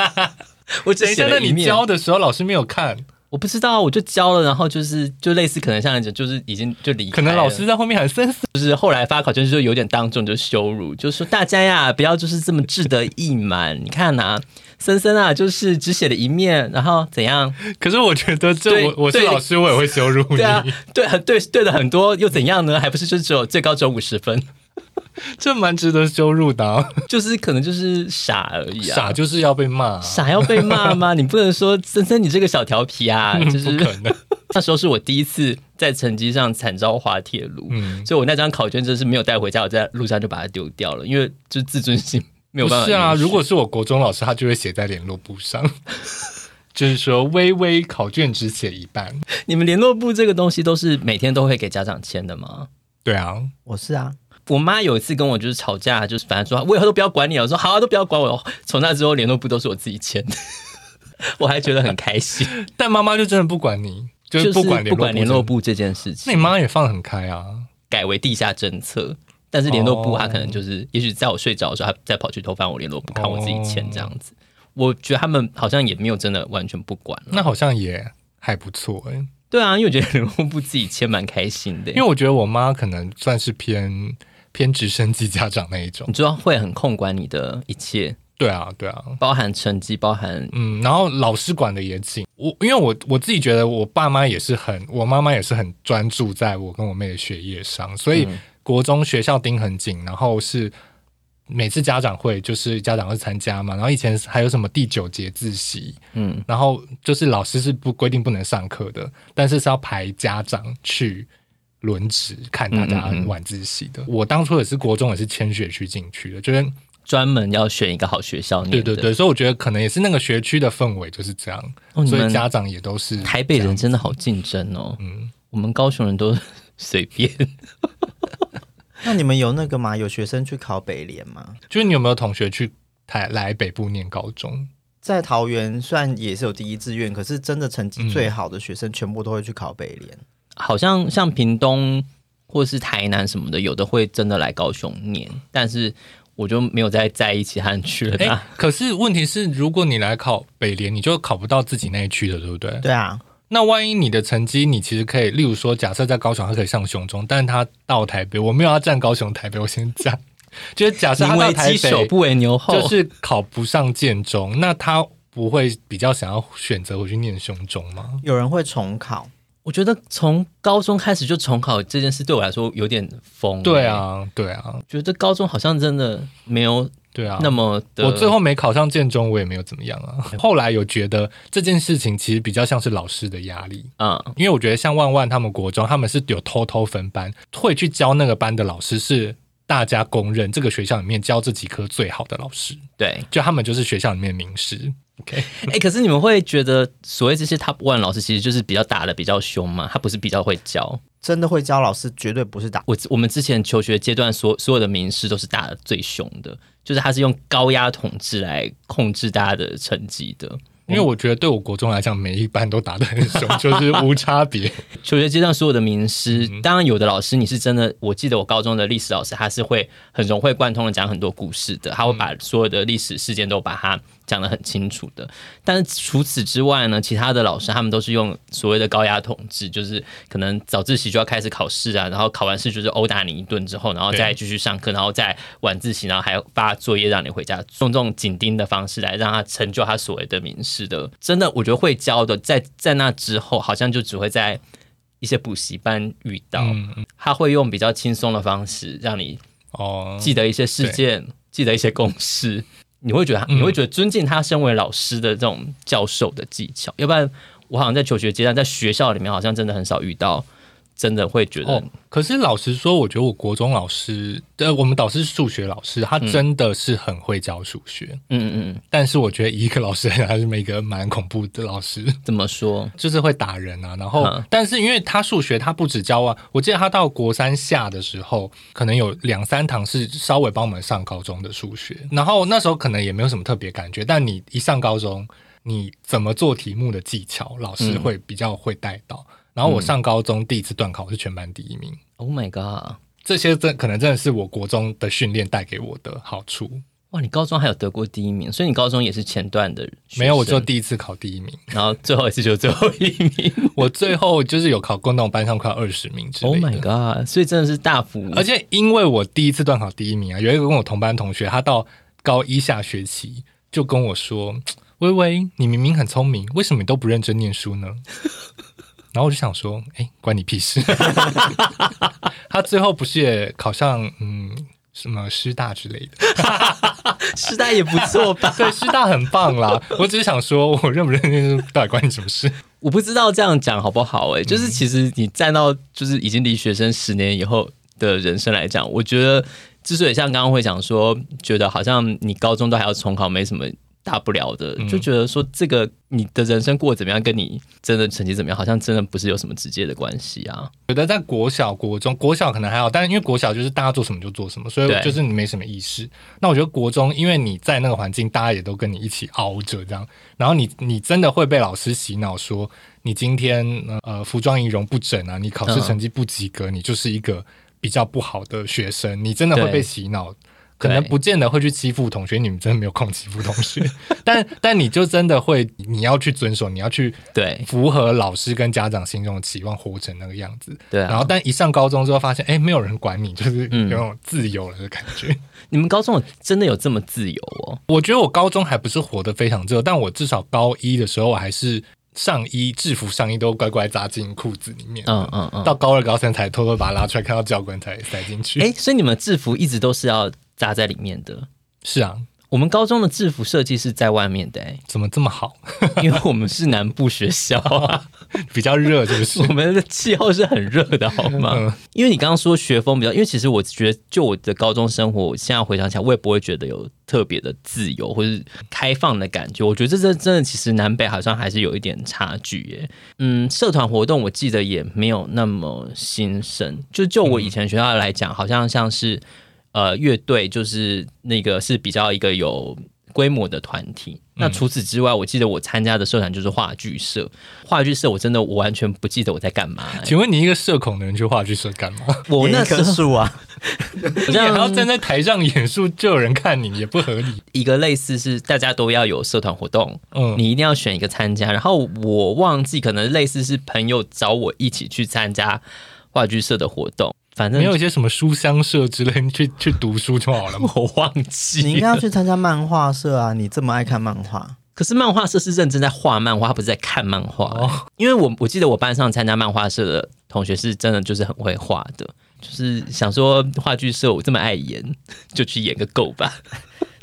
S1: 我只写了一面。
S2: 那你交的时候老师没有看？
S1: 我不知道，我就教了，然后就是就类似可能像就是已经就离开，
S2: 可能老师在后面很森森，
S1: 就是后来发考卷就有点当众就羞辱，就说大家呀不要就是这么志得意满，你看呐、啊，森森啊就是只写了一面，然后怎样？
S2: 可是我觉得这我我是老师我也会羞辱你，
S1: 对啊，对很对对的很多又怎样呢？还不是就只有最高只有五十分。
S2: 这蛮值得羞辱的，啊，
S1: 就是可能就是傻而已啊，
S2: 傻就是要被骂，啊，
S1: 傻要被骂吗？你不能说森森你这个小调皮啊，就是
S2: 可能。
S1: 那时候是我第一次在成绩上惨遭滑铁卢，嗯，所以我那张考卷真是没有带回家，我在路上就把它丢掉了，因为就自尊心没有办法。
S2: 是啊，如果是我国中老师，他就会写在联络簿上，就是说微微考卷只写一半。
S1: 你们联络簿这个东西都是每天都会给家长签的吗？
S2: 对啊，
S3: 我是啊。
S1: 我妈有一次跟我就是吵架，就是反正说我以后都不要管你了。我说好啊，都不要管我。从那之后联络簿都是我自己签的，我还觉得很开心。
S2: 但妈妈就真的不管你，就是不管
S1: 不管联络簿这件事情。
S2: 那你妈也放得很开啊，
S1: 改为地下政策。但是联络簿她可能就是，哦、也许在我睡着的时候，她再跑去偷翻我联络簿，看我自己签这样子。哦、我觉得他们好像也没有真的完全不管。
S2: 那好像也还不错哎、欸。
S1: 对啊，因为我觉得联络簿自己签蛮开心的。
S2: 因为我觉得我妈可能算是偏。偏直升机家长那一种，
S1: 你知道会很控管你的一切。
S2: 对啊，对啊，
S1: 包含成绩，包含
S2: 嗯，然后老师管的也紧。我因为我我自己觉得，我爸妈也是很，我妈妈也是很专注在我跟我妹的学业上，所以国中学校盯很紧，然后是每次家长会就是家长会参加嘛，然后以前还有什么第九节自习，嗯，然后就是老师是不规定不能上课的，但是是要排家长去。轮值看大家晚自习的，嗯嗯嗯，我当初也是国中也是迁学区进去的，就是
S1: 专门要选一个好学校。
S2: 对对对，所以我觉得可能也是那个学区的氛围就是这样，哦、所以家长也都是。
S1: 台北人真的好竞争哦，嗯，我们高雄人都随便。
S3: 那你们有那个吗？有学生去考北联吗？
S2: 就是你有没有同学去台来北部念高中？
S3: 在桃园虽然也是有第一志愿，可是真的成绩最好的学生全部都会去考北联。
S1: 好像像屏东或是台南什么的，有的会真的来高雄念，但是我就没有再在一起和去了。
S2: 欸，可是问题是，如果你来考北联，你就考不到自己那一区的，对不对？
S3: 对啊。
S2: 那万一你的成绩，你其实可以，例如说，假设在高雄他可以上雄中，但是他到台北，我没有要站高雄台北，我先讲，就是假设他到台北，
S1: 不为牛后，
S2: 就是考不上建中，那他不会比较想要选择回去念雄中吗？
S3: 有人会重考。
S1: 我觉得从高中开始就重考这件事对我来说有点疯。
S2: 对啊，对啊，
S1: 觉得高中好像真的没有对啊那么的。
S2: 我最后没考上建中，我也没有怎么样啊。后来有觉得这件事情其实比较像是老师的压力啊，因为我觉得像万万他们国中，他们是有偷偷分班，会去教那个班的老师是大家公认这个学校里面教这几科最好的老师。
S1: 对，
S2: 就他们就是学校里面名师。OK，
S1: 哎、欸，可是你们会觉得所谓这些 Top One 老师其实就是比较打的比较凶吗？他不是比较会教，
S3: 真的会教老师绝对不是打。
S1: 我我们之前求学阶段所所有的名师都是打的最凶的，就是他是用高压统治来控制大家的成绩的。
S2: 因为我觉得对我国中来讲，每一班都打得很凶，就是无差别。
S1: 求学阶段所有的名师，当然有的老师你是真的，我记得我高中的历史老师，他是会很融会贯通的讲很多故事的，他会把所有的历史事件都把它。讲得很清楚的。但是除此之外呢，其他的老师他们都是用所谓的高压统治，就是可能早自习就要开始考试啊，然后考完试就是殴打你一顿之后，然后再继续上课，然后再晚自习，然后还发作业让你回家，用这种紧盯的方式来让他成就他所谓的名师的。真的，我觉得会教的，在在那之后，好像就只会在一些补习班遇到，嗯、他会用比较轻松的方式让你哦记得一些事件，哦、记得一些公式。你会觉得，你会觉得尊敬他身为老师的这种教授的技巧，要不然我好像在求学阶段，在学校里面好像真的很少遇到。真的会觉得、哦，
S2: 可是老实说，我觉得我国中老师，呃，我们导师是数学老师，他真的是很会教数学，嗯嗯嗯。但是我觉得一个老师还是一个蛮恐怖的老师。
S1: 怎么说？
S2: 就是会打人啊。然后，嗯、但是因为他数学他不止教啊，我记得他到国三下的时候，可能有两三堂是稍微帮我们上高中的数学。然后那时候可能也没有什么特别感觉，但你一上高中，你怎么做题目的技巧，老师会比较会带到。嗯然后我上高中第一次段考是全班第一名。
S1: Oh my god！
S2: 这些真可能真的是我国中的训练带给我的好处。
S1: 哇，你高中还有得过第一名，所以你高中也是前段的？
S2: 没有，我就第一次考第一名，
S1: 然后最后一次就最后一名。
S2: 我最后就是有考过那种班上快二十名之类的。
S1: Oh my god！所以真的是大幅。
S2: 而且因为我第一次段考第一名啊，有一个跟我同班同学，他到高一下学期就跟我说：“微微，你明明很聪明，为什么你都不认真念书呢？”然后我就想说，哎，关你屁事！他最后不是也考上嗯什么师大之类的？
S1: 师大也不错吧？
S2: 对，师大很棒啦。我只是想说，我认不认真到底关你什么事？
S1: 我不知道这样讲好不好，欸？哎，就是其实你站到就是已经离学生十年以后的人生来讲，我觉得之所以像刚刚会讲说，觉得好像你高中都还要重考，没什么。大不了的，就觉得说这个你的人生过得怎么样，跟你真的成绩怎么样，好像真的不是有什么直接的关系啊。
S2: 觉得在国小、国中，国小可能还好，但是因为国小就是大家做什么就做什么，所以就是你没什么意识。那我觉得国中，因为你在那个环境，大家也都跟你一起熬着这样，然后你你真的会被老师洗脑说，你今天呃服装仪容不整啊，你考试成绩不及格，你就是一个比较不好的学生，你真的会被洗脑。可能不见得会去欺负同学，你们真的没有空欺负同学。但但你就真的会，你要去遵守，你要去对符合老师跟家长心中的期望，活成那个样子。对、啊。然后，但一上高中之后，发现哎，没有人管你，就是有种自由了的感觉。嗯、
S1: 你们高中真的有这么自由哦？
S2: 我觉得我高中还不是活得非常自由，但我至少高一的时候，我还是上衣制服上衣都乖乖扎进裤子里面。嗯嗯嗯。到高二高三才偷偷把它拉出来，看到教官才塞进去。
S1: 哎，所以你们制服一直都是要。扎在里面的，
S2: 是啊，
S1: 我们高中的制服设计是在外面的，欸，
S2: 怎么这么好？
S1: 因为我们是南部学校啊，
S2: 比较热，就是
S1: 我们的气候是很热的，好吗？嗯、因为你刚刚说学风比较，因为其实我觉得，就我的高中生活，我现在回想起来，我也不会觉得有特别的自由或是开放的感觉。我觉得这这真的，其实南北好像还是有一点差距耶。嗯，社团活动我记得也没有那么兴盛，就就我以前学校来讲，好像像是。呃，乐队就是那个是比较一个有规模的团体。嗯、那除此之外，我记得我参加的社团就是话剧社。话剧社我真的我完全不记得我在干嘛。
S2: 请问你一个社恐的人去话剧社干嘛？
S1: 我那棵树啊，
S2: 好像还要站在台上演出，就有人看你，也不合理。
S1: 一个类似是大家都要有社团活动，嗯，你一定要选一个参加。然后我忘记，可能类似是朋友找我一起去参加话剧社的活动。反正
S2: 没有一些什么书香社之类，你去去读书就好了。
S1: 我忘记，
S3: 你应该要去参加漫画社啊！你这么爱看漫画，
S1: 可是漫画社是认真在画漫画，他不是在看漫画。哦，因为我我记得我班上参加漫画社的同学是真的就是很会画的，就是想说话剧社我这么爱演，就去演个够吧。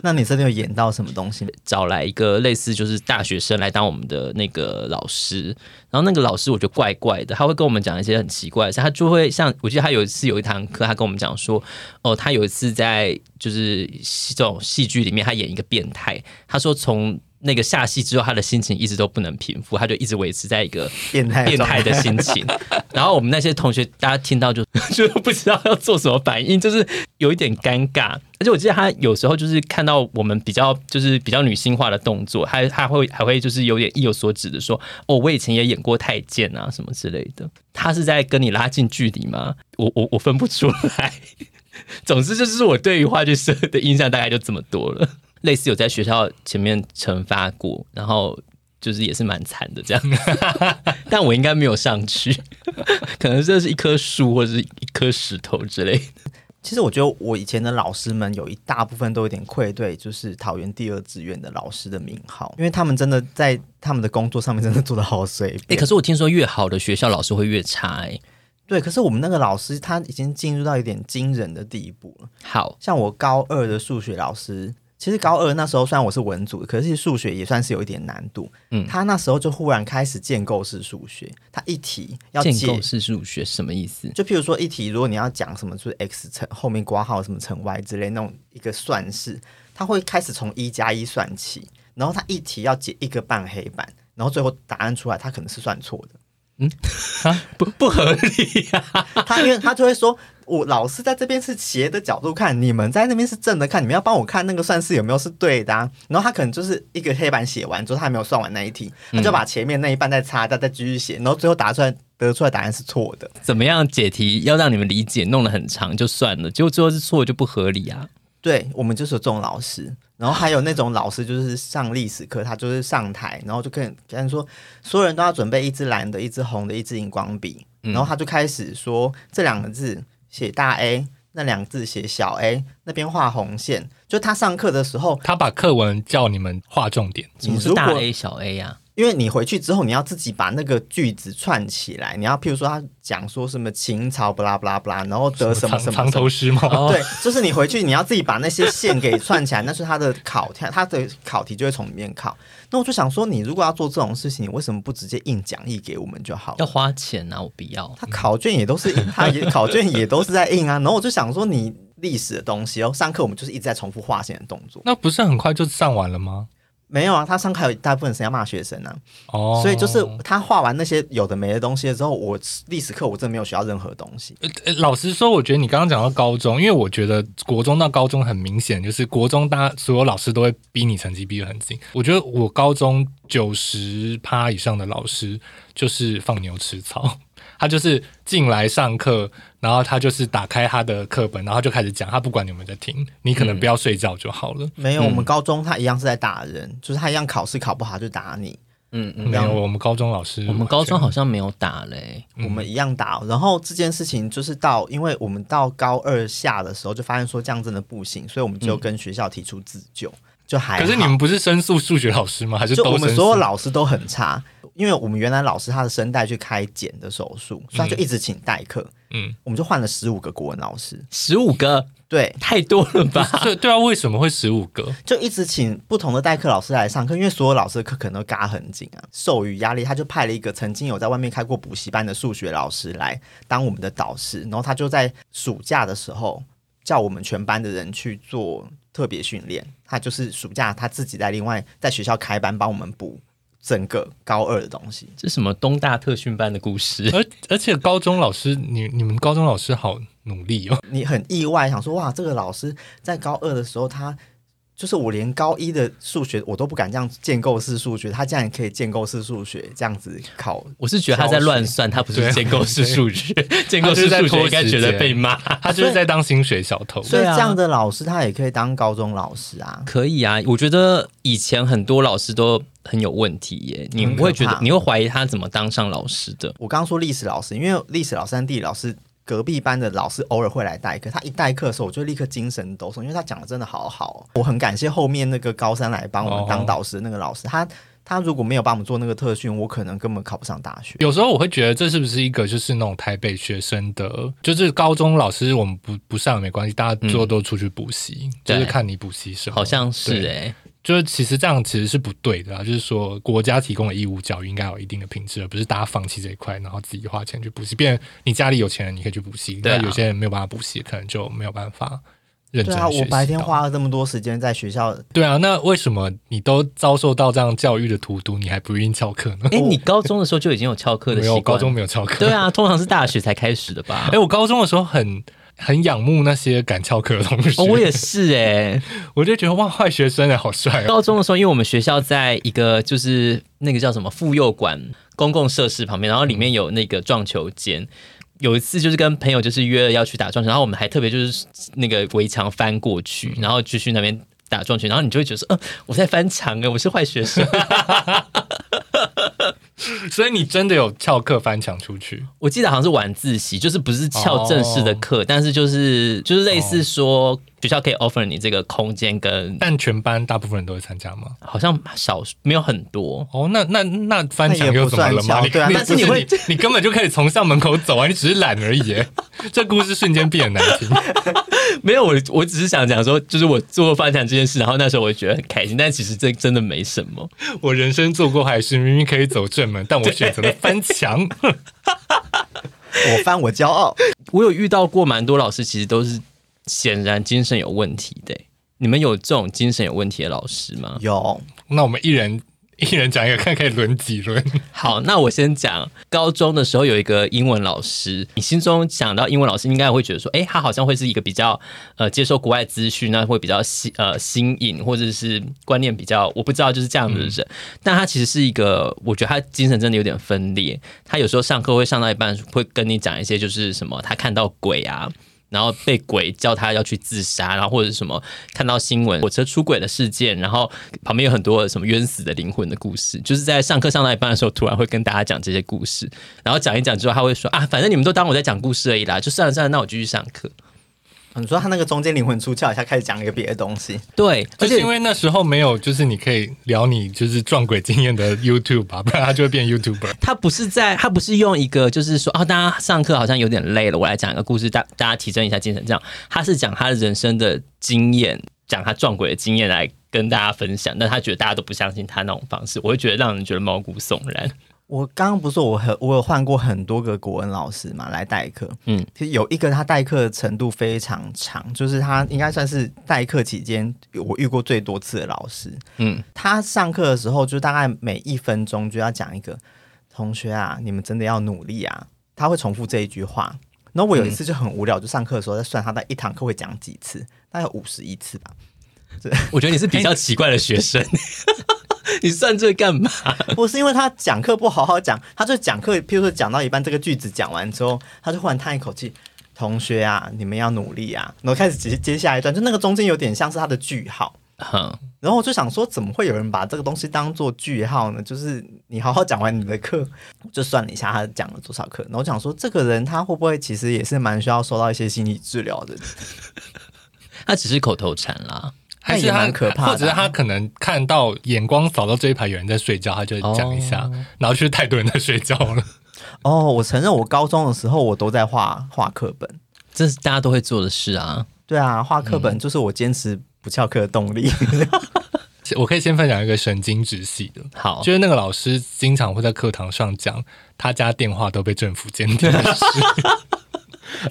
S3: 那你真的有演到什么东西？
S1: 找来一个类似就是大学生来当我们的那个老师，然后那个老师我觉得怪怪的，他会跟我们讲一些很奇怪的事，他就会像我记得他有一次有一堂课，他跟我们讲说，哦，他有一次在就是这种戏剧里面，他演一个变态，他说从。那个下戏之后，他的心情一直都不能平复，他就一直维持在一个变态变态的心情。然后我们那些同学，大家听到就 就不知道要做什么反应，就是有一点尴尬。而且我记得他有时候就是看到我们比较就是比较女性化的动作，他他会还会就是有点意有所指的说：“哦，我以前也演过太监啊，什么之类的。”他是在跟你拉近距离吗？我我我分不出来。总之就是我对于话剧社的印象大概就这么多了。类似有在学校前面惩罚过，然后就是也是蛮惨的这样。但我应该没有上去，可能这是一棵树或者是一颗石头之类的。
S3: 其实我觉得我以前的老师们有一大部分都有点愧对，就是桃园第二志愿的老师的名号，因为他们真的在他们的工作上面真的做的好随便。
S1: 哎、欸，可是我听说越好的学校老师会越差哎、欸。
S3: 对，可是我们那个老师他已经进入到一点惊人的地步了。
S1: 好
S3: 像我高二的数学老师，其实高二那时候虽然我是文组，可是数学也算是有一点难度。嗯，他那时候就忽然开始建构式数学，他一题要
S1: 建构式数学什么意思？
S3: 就譬如说一题，如果你要讲什么，就是 x 乘后面括号什么乘 y 之类那种一个算式，他会开始从一加一算起，然后他一题要解一个半黑板，然后最后答案出来，他可能是算错的。
S1: 嗯，啊，不不合理呀、啊！
S3: 他因为他就会说，我老师在这边是斜的角度看，你们在那边是正的看，你们要帮我看那个算式有没有是对的、啊。然后他可能就是一个黑板写完之后，他还没有算完那一题，他就把前面那一半再擦掉，再继续写，然后最后答出来得出来答案是错的。
S1: 怎么样解题要让你们理解，弄得很长就算了，结果最后是错就不合理啊！
S3: 对，我们就是有这种老师，然后还有那种老师，就是上历史课，他就是上台，然后就跟跟人说，所有人都要准备一支蓝的、一支红的、一支荧光笔，然后他就开始说这两个字写大 A，那两个字写小 A，那边画红线。就他上课的时候，
S2: 他把课文叫你们画重点，
S1: 什么是大 A 小 A 呀、啊？
S3: 因为你回去之后，你要自己把那个句子串起来。你要譬如说，他讲说什么秦朝不拉不拉不拉，然后得什么什么
S2: 藏头诗吗？
S3: 对，就是你回去你要自己把那些线给串起来，那是他的考题，他的考题就会从里面考。那我就想说，你如果要做这种事情，你为什么不直接印讲义给我们就好？
S1: 要花钱啊，我不要。
S3: 他考卷也都是印，他也考卷也都是在印啊。然后我就想说，你历史的东西哦，上课我们就是一直在重复画线的动作，
S2: 那不是很快就上完了吗？
S3: 没有啊，他上课有大部分时间要骂学生啊，
S2: 哦，
S3: 所以就是他画完那些有的没的东西之后，我历史课我真的没有学到任何东西。
S2: 呃，老实说，我觉得你刚刚讲到高中，因为我觉得国中到高中很明显，就是国中大家所有老师都会逼你成绩逼得很紧。我觉得我高中九十趴以上的老师就是放牛吃草。他就是进来上课，然后他就是打开他的课本，然后就开始讲。他不管你有没有在听，你可能不要睡觉就好了。
S3: 嗯、没有，我们高中他一样是在打人，就是他一样考试考不好就打你。
S1: 嗯嗯，
S2: 没有，我们高中老师，
S1: 我们高中好像没有打嘞，
S3: 我们一样打。然后这件事情就是到，因为我们到高二下的时候就发现说这样真的不行，所以我们就跟学校提出自救，就还。
S2: 可是你们不是申诉数学老师吗？还是都
S3: 就我们所有老师都很差。因为我们原来老师他的声带去开茧的手术，所以他就一直请代课。嗯，我们就换了十五个国文老师，
S1: 十五个，
S3: 对，
S1: 太多了吧？
S2: 对对啊，为什么会十五个？
S3: 就一直请不同的代课老师来上课，因为所有老师的课可能都嘎很紧啊，授予压力，他就派了一个曾经有在外面开过补习班的数学老师来当我们的导师，然后他就在暑假的时候叫我们全班的人去做特别训练，他就是暑假他自己在另外在学校开班帮我们补。整个高二的东西，
S1: 这什么东大特训班的故事？
S2: 而而且高中老师，你你们高中老师好努力哦！
S3: 你很意外，想说哇，这个老师在高二的时候，他就是我连高一的数学我都不敢这样建构式数学，他竟然可以建构式数学这样子考。
S1: 我是觉得他在乱算，他不是建构式数学，建构式数学应该觉得被骂，
S2: 他就是 在当薪水小偷。
S3: 所以这样的老师他也可以当高中老师啊？
S1: 可以啊，我觉得以前很多老师都。很有问题耶！你不会觉得，你会怀疑他怎么当上老师的？
S3: 我刚刚说历史老师，因为历史老师和地理老师隔壁班的老师偶尔会来代课，他一代课的时候，我就立刻精神抖擞，因为他讲的真的好好。我很感谢后面那个高三来帮我们当导师的那个老师，他他如果没有帮我们做那个特训，我可能根本考不上大学。
S2: 有时候我会觉得这是不是一个就是那种台北学生的，就是高中老师我们不不上没关系，大家最后都出去补习，嗯、就是看你补习什么，
S1: 好像是哎、欸。
S2: 就是其实这样其实是不对的啊，就是说国家提供的义务教育应该有一定的品质，而不是大家放弃这一块，然后自己花钱去补习。变你家里有钱人，你可以去补习，但有些人没有办法补习，可能就没有办法认真学习。对啊，
S3: 我白天花了这么多时间在学校。
S2: 对啊，那为什么你都遭受到这样教育的荼毒，你还不愿意翘课呢？
S1: 哎，你高中的时候就已经有翘课的习惯？
S2: 没有，高中没有翘课。
S1: 对啊，通常是大学才开始的吧？
S2: 哎，我高中的时候很。很仰慕那些敢翘课的同学，
S1: 哦，我也是哎、欸，
S2: 我就觉得哇，坏学生哎，好帅、哦！
S1: 高中的时候，因为我们学校在一个就是那个叫什么妇幼馆公共设施旁边，然后里面有那个撞球间。有一次就是跟朋友就是约了要去打撞球，然后我们还特别就是那个围墙翻过去，然后就去那边。打撞拳，然后你就会觉得说，嗯、呃，我在翻墙哎，我是坏学生。
S2: 所以你真的有翘课翻墙出去？
S1: 我记得好像是晚自习，就是不是翘正式的课，哦、但是就是就是类似说学校可以 offer 你这个空间跟，
S2: 但全班大部分人都会参加吗？
S1: 好像少没有很多
S2: 哦。那那那翻墙又怎么了吗？
S3: 对啊，但是你会
S2: 你，你根本就可以从校门口走啊，你只是懒而已。这故事瞬间变得难听。
S1: 没有，我我只是想讲说，就是我做过翻墙这件事，然后那时候我就觉得很开心，但其实这真的没什么。
S2: 我人生做过坏事，明明可以走正门，但我选择了翻墙。
S3: 我翻我骄傲。
S1: 我有遇到过蛮多老师，其实都是显然精神有问题的。你们有这种精神有问题的老师吗？
S3: 有。
S2: 那我们一人。一人讲一个，看可以轮几轮。
S1: 好，那我先讲。高中的时候有一个英文老师，你心中想到英文老师，应该会觉得说，哎、欸，他好像会是一个比较呃接受国外资讯，那会比较新呃新颖，或者是观念比较，我不知道就是这样的人。嗯、但他其实是一个，我觉得他精神真的有点分裂。他有时候上课会上到一半，会跟你讲一些就是什么，他看到鬼啊。然后被鬼叫他要去自杀，然后或者是什么看到新闻火车出轨的事件，然后旁边有很多什么冤死的灵魂的故事，就是在上课上到一半的时候，突然会跟大家讲这些故事，然后讲一讲之后，他会说啊，反正你们都当我在讲故事而已啦，就算了算了，那我继续上课。
S3: 你说他那个中间灵魂出窍一下，开始讲一个别的东西。
S1: 对，
S2: 而且因为那时候没有，就是你可以聊你就是撞鬼经验的 YouTube 吧，不然他就会变 YouTuber。
S1: 他不是在，他不是用一个就是说啊，大家上课好像有点累了，我来讲一个故事，大大家提振一下精神。这样，他是讲他的人生的经验，讲他撞鬼的经验来跟大家分享。但他觉得大家都不相信他那种方式，我会觉得让人觉得毛骨悚然。
S3: 我刚刚不是说我很我有换过很多个国文老师嘛来代课，嗯，其实有一个他代课的程度非常长，就是他应该算是代课期间我遇过最多次的老师，嗯，他上课的时候就大概每一分钟就要讲一个同学啊，你们真的要努力啊，他会重复这一句话。然后我有一次就很无聊，就上课的时候在算他在一堂课会讲几次，大概五十一次吧。
S1: 我觉得你是比较奇怪的学生。你算这干嘛？
S3: 不是因为他讲课不好好讲，他就讲课，譬如说讲到一半，这个句子讲完之后，他就忽然叹一口气：“同学啊，你们要努力啊！”然后开始接接下一段，就那个中间有点像是他的句号。哼，然后我就想说，怎么会有人把这个东西当做句号呢？就是你好好讲完你的课，就算了一下他讲了多少课。然后我想说，这个人他会不会其实也是蛮需要受到一些心理治疗的？
S1: 他只是口头禅啦。
S3: 还是蛮可怕
S2: 或者是他可能看到眼光扫到这一排有人在睡觉，他就讲一下，哦、然后就是太多人在睡觉了。
S3: 哦，我承认，我高中的时候我都在画画课本，
S1: 这是大家都会做的事啊。
S3: 对啊，画课本就是我坚持不翘课的动力。
S2: 嗯、我可以先分享一个神经质系的，
S1: 好，
S2: 就是那个老师经常会在课堂上讲他家电话都被政府监听的事。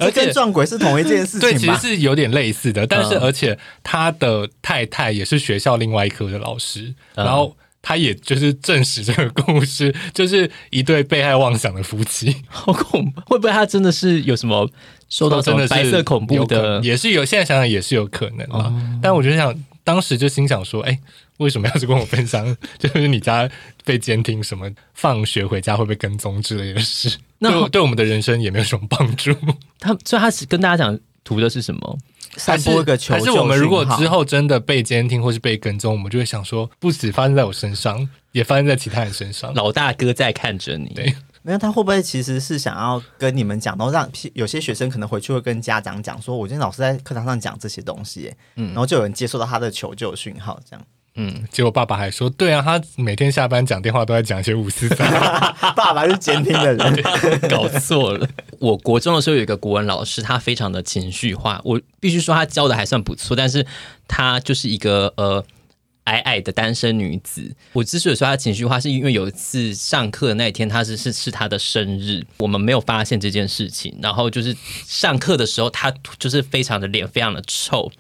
S3: 而且跟撞鬼是同一件事情，
S2: 对，其实是有点类似的。但是，而且他的太太也是学校另外一科的老师，然后他也就是证实这个故事，就是一对被害妄想的夫妻。
S1: 好恐怖！会不会他真的是有什么受到真的白色恐怖的？
S2: 也是有，现在想想也是有可能啊。但我就想，当时就心想说，哎。为什么要去跟我分享？就是你家被监听，什么放学回家会被跟踪之类的事，那对对我们的人生也没有什么帮助。
S1: 他所以他是跟大家讲图的是什么？
S3: 散播一个求救
S2: 还是我们如果之后真的被监听或是被跟踪，我们就会想说，不止发生在我身上，也发生在其他人身上。
S1: 老大哥在看着你。
S2: 对，
S3: 没有他会不会其实是想要跟你们讲，然后让有些学生可能回去会跟家长讲，说我今天老师在课堂上讲这些东西，嗯，然后就有人接收到他的求救讯号，这样。
S2: 嗯，结果爸爸还说，对啊，他每天下班讲电话都在讲一些五四三。
S3: 爸爸是监听的人，
S1: 搞错了。我国中的时候有一个国文老师，他非常的情绪化，我必须说他教的还算不错，但是他就是一个呃矮矮的单身女子。我之所以说他情绪化，是因为有一次上课的那一天，他是是是他的生日，我们没有发现这件事情，然后就是上课的时候，他就是非常的脸非常的臭。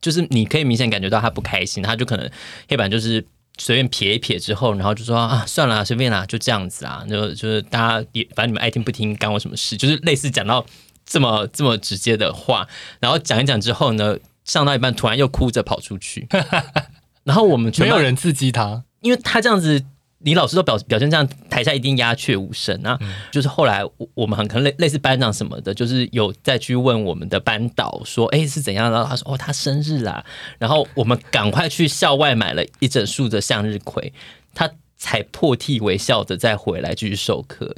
S1: 就是你可以明显感觉到他不开心，他就可能黑板就是随便撇一撇之后，然后就说啊，算了，随便啦，就这样子啊，就就是大家也反正你们爱听不听，干我什么事？就是类似讲到这么这么直接的话，然后讲一讲之后呢，上到一半突然又哭着跑出去，然后我们
S2: 没有人刺激他，
S1: 因为他这样子你老师都表表现这样，台下一定鸦雀无声啊。嗯、就是后来我我们很可能类类似班长什么的，就是有再去问我们的班导说，哎、欸、是怎样？然后他说哦他生日啦，然后我们赶快去校外买了一整束的向日葵，他才破涕为笑的再回来继续授课。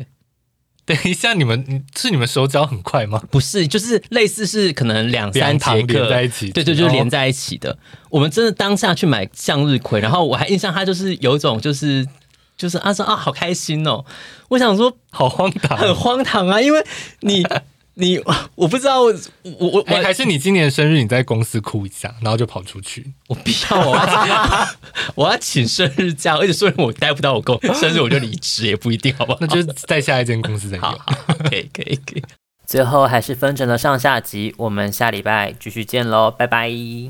S2: 等一下，你们是你们手脚很快吗？
S1: 不是，就是类似是可能两三节课
S2: 在一起，
S1: 对对，就是连在一起的。哦、我们真的当下去买向日葵，然后我还印象他就是有一种就是。就是啊说啊好开心哦，我想说
S2: 好荒唐，
S1: 很荒唐啊，因为你 你我不知道我我我、
S2: 欸、还是你今年生日你在公司哭一下，然后就跑出去，
S1: 我不要我要 我要请生日假，而且虽然我待不到我公生日我就离职也不一定，好不好？
S2: 那就在下一间公司再有，
S1: 可以可以可以。最后还是分成了上下集，我们下礼拜继续见喽，拜拜。